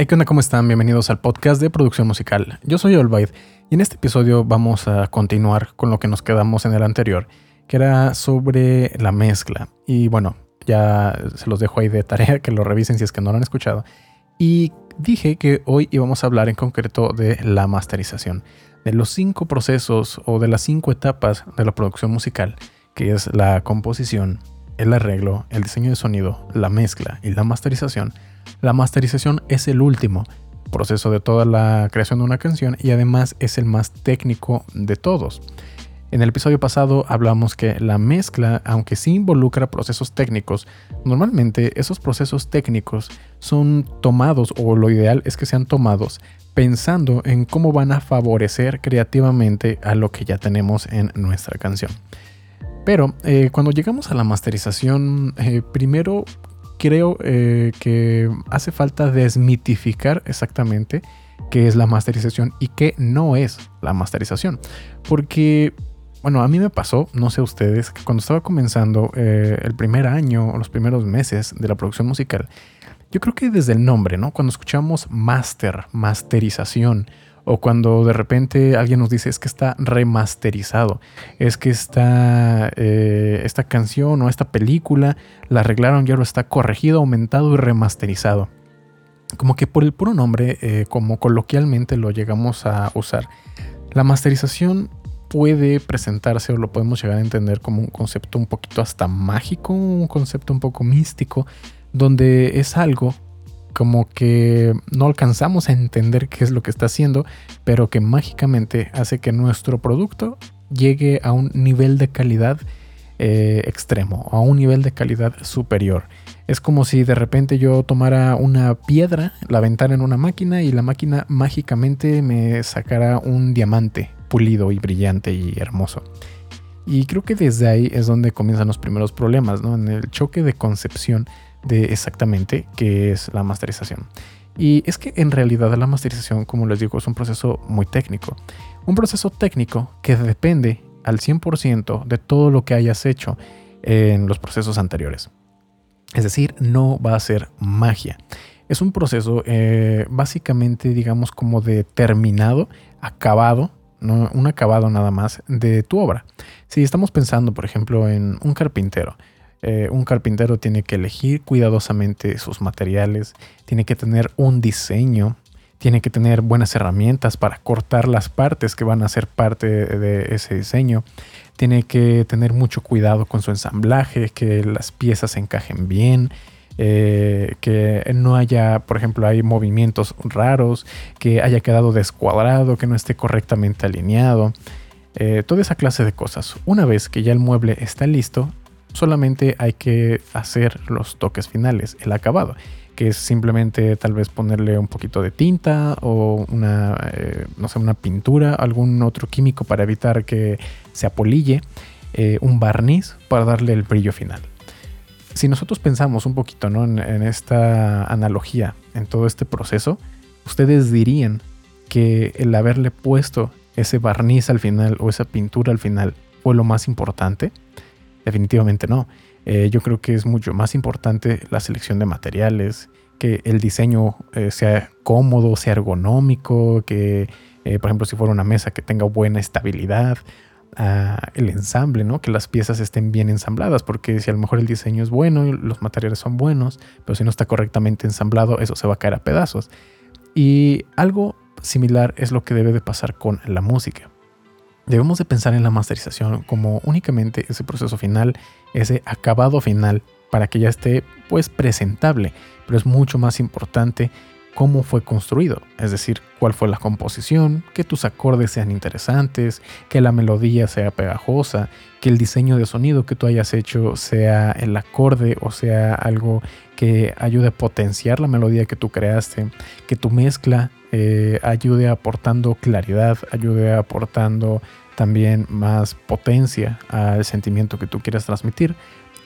Hey, ¿qué onda? ¿Cómo están? Bienvenidos al podcast de producción musical. Yo soy Olvaid y en este episodio vamos a continuar con lo que nos quedamos en el anterior, que era sobre la mezcla. Y bueno, ya se los dejo ahí de tarea que lo revisen si es que no lo han escuchado. Y dije que hoy íbamos a hablar en concreto de la masterización, de los cinco procesos o de las cinco etapas de la producción musical, que es la composición, el arreglo, el diseño de sonido, la mezcla y la masterización la masterización es el último proceso de toda la creación de una canción y además es el más técnico de todos. En el episodio pasado hablamos que la mezcla, aunque sí involucra procesos técnicos, normalmente esos procesos técnicos son tomados o lo ideal es que sean tomados pensando en cómo van a favorecer creativamente a lo que ya tenemos en nuestra canción. Pero eh, cuando llegamos a la masterización, eh, primero creo eh, que hace falta desmitificar exactamente qué es la masterización y qué no es la masterización. Porque, bueno, a mí me pasó, no sé ustedes, que cuando estaba comenzando eh, el primer año o los primeros meses de la producción musical, yo creo que desde el nombre, ¿no? Cuando escuchamos master, masterización, o cuando de repente alguien nos dice es que está remasterizado, es que está, eh, esta canción o esta película la arreglaron ya lo está corregido, aumentado y remasterizado. Como que por el puro nombre, eh, como coloquialmente lo llegamos a usar, la masterización puede presentarse o lo podemos llegar a entender como un concepto un poquito hasta mágico, un concepto un poco místico, donde es algo como que no alcanzamos a entender qué es lo que está haciendo, pero que mágicamente hace que nuestro producto llegue a un nivel de calidad eh, extremo, a un nivel de calidad superior. Es como si de repente yo tomara una piedra, la aventara en una máquina y la máquina mágicamente me sacara un diamante pulido y brillante y hermoso. Y creo que desde ahí es donde comienzan los primeros problemas, ¿no? En el choque de concepción de exactamente qué es la masterización. Y es que en realidad la masterización, como les digo, es un proceso muy técnico. Un proceso técnico que depende al 100% de todo lo que hayas hecho en los procesos anteriores. Es decir, no va a ser magia. Es un proceso eh, básicamente, digamos, como determinado, acabado, no, un acabado nada más de tu obra. Si estamos pensando, por ejemplo, en un carpintero, eh, un carpintero tiene que elegir cuidadosamente sus materiales, tiene que tener un diseño, tiene que tener buenas herramientas para cortar las partes que van a ser parte de ese diseño, tiene que tener mucho cuidado con su ensamblaje, que las piezas encajen bien, eh, que no haya, por ejemplo, hay movimientos raros, que haya quedado descuadrado, que no esté correctamente alineado. Eh, toda esa clase de cosas. Una vez que ya el mueble está listo, solamente hay que hacer los toques finales, el acabado, que es simplemente tal vez ponerle un poquito de tinta o una, eh, no sé, una pintura, algún otro químico para evitar que se apolille, eh, un barniz para darle el brillo final. Si nosotros pensamos un poquito en, en esta analogía, en todo este proceso, ustedes dirían que el haberle puesto ese barniz al final o esa pintura al final fue lo más importante. Definitivamente no. Eh, yo creo que es mucho más importante la selección de materiales, que el diseño eh, sea cómodo, sea ergonómico, que eh, por ejemplo si fuera una mesa que tenga buena estabilidad, ah, el ensamble, ¿no? que las piezas estén bien ensambladas, porque si a lo mejor el diseño es bueno los materiales son buenos, pero si no está correctamente ensamblado, eso se va a caer a pedazos. Y algo similar es lo que debe de pasar con la música. Debemos de pensar en la masterización como únicamente ese proceso final, ese acabado final, para que ya esté pues presentable, pero es mucho más importante cómo fue construido, es decir, cuál fue la composición, que tus acordes sean interesantes, que la melodía sea pegajosa, que el diseño de sonido que tú hayas hecho sea el acorde o sea algo que ayude a potenciar la melodía que tú creaste, que tu mezcla eh, ayude aportando claridad, ayude aportando también más potencia al sentimiento que tú quieras transmitir.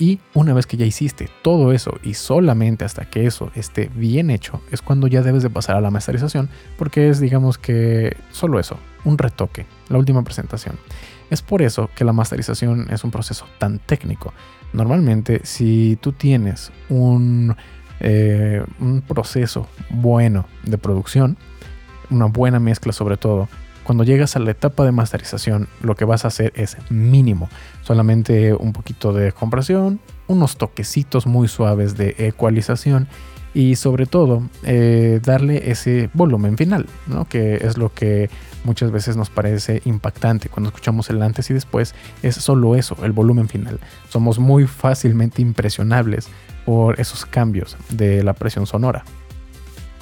Y una vez que ya hiciste todo eso y solamente hasta que eso esté bien hecho, es cuando ya debes de pasar a la masterización, porque es digamos que solo eso, un retoque, la última presentación. Es por eso que la masterización es un proceso tan técnico. Normalmente si tú tienes un eh, proceso bueno de producción, una buena mezcla sobre todo, cuando llegas a la etapa de masterización, lo que vas a hacer es mínimo, solamente un poquito de compresión, unos toquecitos muy suaves de ecualización y sobre todo eh, darle ese volumen final, ¿no? que es lo que muchas veces nos parece impactante cuando escuchamos el antes y después, es solo eso, el volumen final. Somos muy fácilmente impresionables por esos cambios de la presión sonora.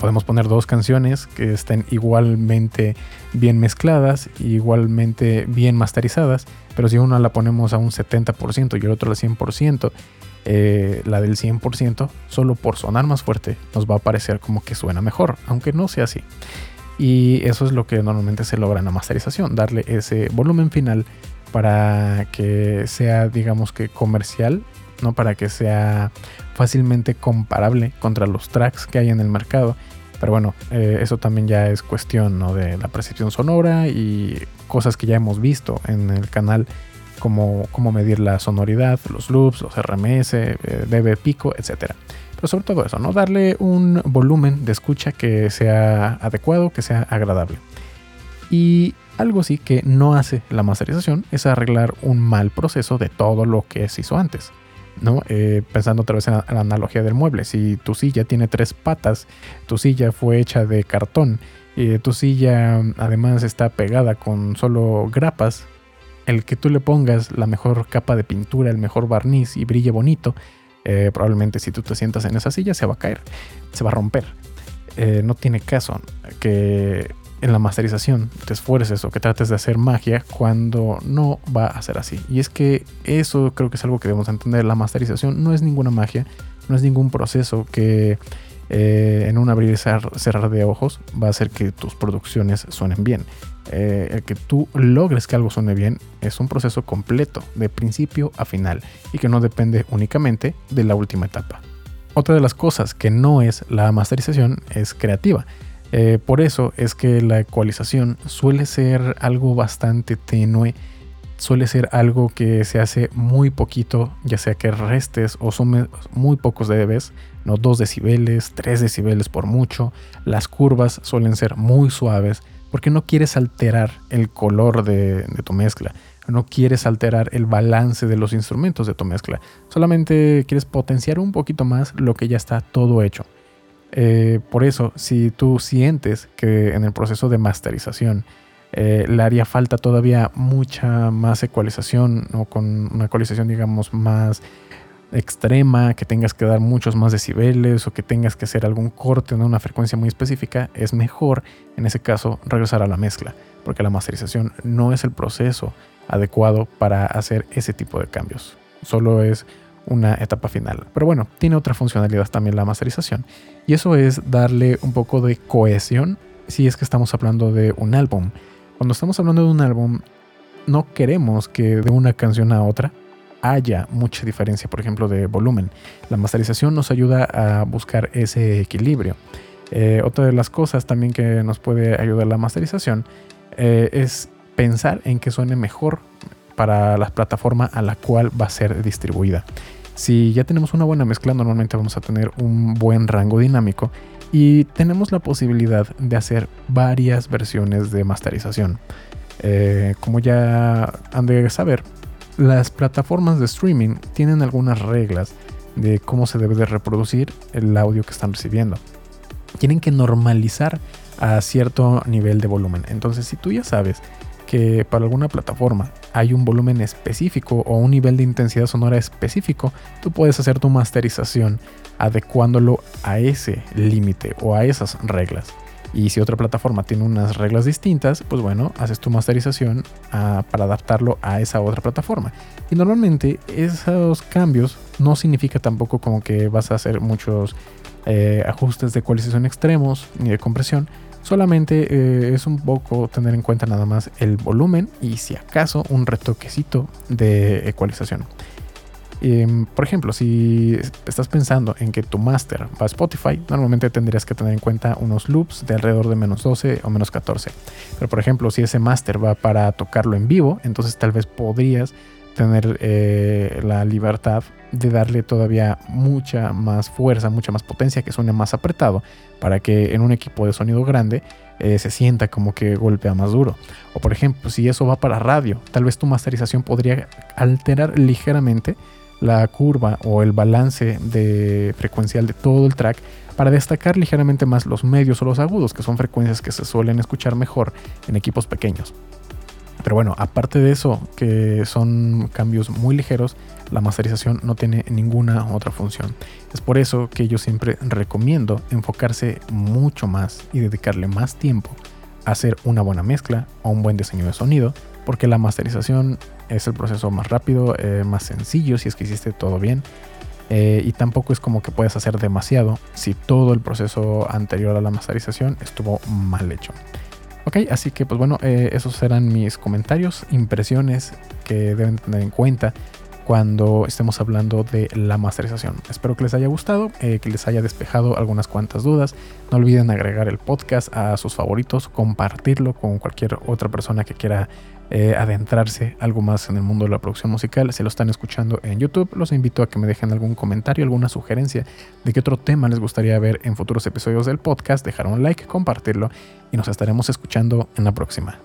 Podemos poner dos canciones que estén igualmente bien mezcladas, igualmente bien masterizadas, pero si una la ponemos a un 70% y el otro al 100%, eh, la del 100%, solo por sonar más fuerte, nos va a parecer como que suena mejor, aunque no sea así. Y eso es lo que normalmente se logra en la masterización, darle ese volumen final para que sea, digamos que comercial, ¿no? Para que sea fácilmente comparable contra los tracks que hay en el mercado. Pero bueno, eh, eso también ya es cuestión de la percepción sonora y cosas que ya hemos visto en el canal, como cómo medir la sonoridad, los loops, los RMS, eh, dB pico, etc. Pero sobre todo eso, ¿no? Darle un volumen de escucha que sea adecuado, que sea agradable. Y algo sí que no hace la masterización es arreglar un mal proceso de todo lo que se hizo antes. ¿No? Eh, pensando otra vez en la, analogía del mueble, si tu silla tiene tres patas, tu silla fue hecha de cartón, y tu silla además está pegada con solo grapas, el que tú le pongas la mejor capa de pintura, el mejor barniz y brille bonito, eh, probablemente si tú te sientas en esa silla se va a caer, se va a romper. Eh, no tiene caso que en la masterización te esfuerces o que trates de hacer magia cuando no va a ser así. Y es que eso creo que es algo que debemos entender. La masterización no es ninguna magia, no es ningún proceso que eh, en un abrir y cerrar de ojos va a hacer que tus producciones suenen bien. Eh, el que tú logres que algo suene bien es un proceso completo, de principio a final, y que no depende únicamente de la última etapa. Otra de las cosas que no es la masterización es creativa. Eh, por eso es que la ecualización suele ser algo bastante tenue, suele ser algo que se hace muy poquito, ya sea que restes o sumes muy pocos dBs, no 2 decibeles, 3 decibeles por mucho. Las curvas suelen ser muy suaves porque no quieres alterar el color de tu mezcla, no quieres alterar el balance de los instrumentos de tu mezcla, solamente quieres potenciar un poquito más lo que ya está todo hecho. Eh, por eso, si tú sientes que en el proceso de masterización eh, le haría falta todavía mucha más ecualización o con una ecualización, digamos, más extrema, que tengas que dar muchos más decibeles o que tengas que hacer algún corte en una frecuencia muy específica, es mejor en ese caso regresar a la mezcla, porque la masterización no es el proceso adecuado para hacer ese tipo de cambios. Solo es una etapa final. Pero bueno, tiene otra funcionalidad también la masterización. Y eso es darle un poco de cohesión si es que estamos hablando de un álbum. Cuando estamos hablando de un álbum, no queremos que de una canción a otra haya mucha diferencia, por ejemplo, de volumen. La masterización nos ayuda a buscar ese equilibrio. Eh, otra de las cosas también que nos puede ayudar la masterización eh, es pensar en que suene mejor para la plataforma a la cual va a ser distribuida. Si ya tenemos una buena mezcla, normalmente vamos a tener un buen rango dinámico y tenemos la posibilidad de hacer varias versiones de masterización. Eh, como ya han de saber, las plataformas de streaming tienen algunas reglas de cómo se debe de reproducir el audio que están recibiendo. Tienen que normalizar a cierto nivel de volumen. Entonces, si tú ya sabes que para alguna plataforma hay un volumen específico o un nivel de intensidad sonora específico, tú puedes hacer tu masterización adecuándolo a ese límite o a esas reglas. Y si otra plataforma tiene unas reglas distintas, pues bueno, haces tu masterización ah, para adaptarlo a esa otra plataforma. Y normalmente esos cambios no significa tampoco como que vas a hacer muchos eh, ajustes de ecualización extremos ni de compresión, Solamente eh, es un poco tener en cuenta nada más el volumen y si acaso un retoquecito de ecualización. Em, por ejemplo, si estás pensando en que tu master va a Spotify, normalmente tendrías que tener en cuenta unos loops de alrededor de menos 12 o menos 14. Pero por ejemplo, si ese master va para tocarlo en vivo, entonces tal vez podrías tener eh, la libertad de darle todavía mucha más fuerza, mucha más potencia, que suene más apretado, para que en un equipo de sonido grande eh, se sienta como que golpea más duro. O por ejemplo, si eso va para radio, tal vez tu masterización podría alterar ligeramente la curva o el balance de frecuencial de todo el track para destacar ligeramente más los medios o los agudos, que son frecuencias que se suelen escuchar mejor en equipos pequeños. Pero bueno, aparte de eso, que son cambios muy ligeros, la masterización no tiene ninguna otra función. Es por eso que yo siempre recomiendo enfocarse mucho más y dedicarle más tiempo a hacer una buena mezcla o un buen diseño de sonido, porque la masterización es el proceso más rápido, eh, más sencillo si es que hiciste todo bien. Eh, y tampoco es como que puedes hacer demasiado si todo el proceso anterior a la masterización estuvo mal hecho. Ok, así que pues bueno, eh, esos serán mis comentarios, impresiones que deben tener en cuenta cuando estemos hablando de la masterización. Espero que les haya gustado, eh, que les haya despejado algunas cuantas dudas. No olviden agregar el podcast a sus favoritos, compartirlo con cualquier otra persona que quiera eh, adentrarse algo más en el mundo de la producción musical. Si lo están escuchando en YouTube, los invito a que me dejen algún comentario, alguna sugerencia de qué otro tema les gustaría ver en futuros episodios del podcast. Dejar un like, compartirlo y nos estaremos escuchando en la próxima.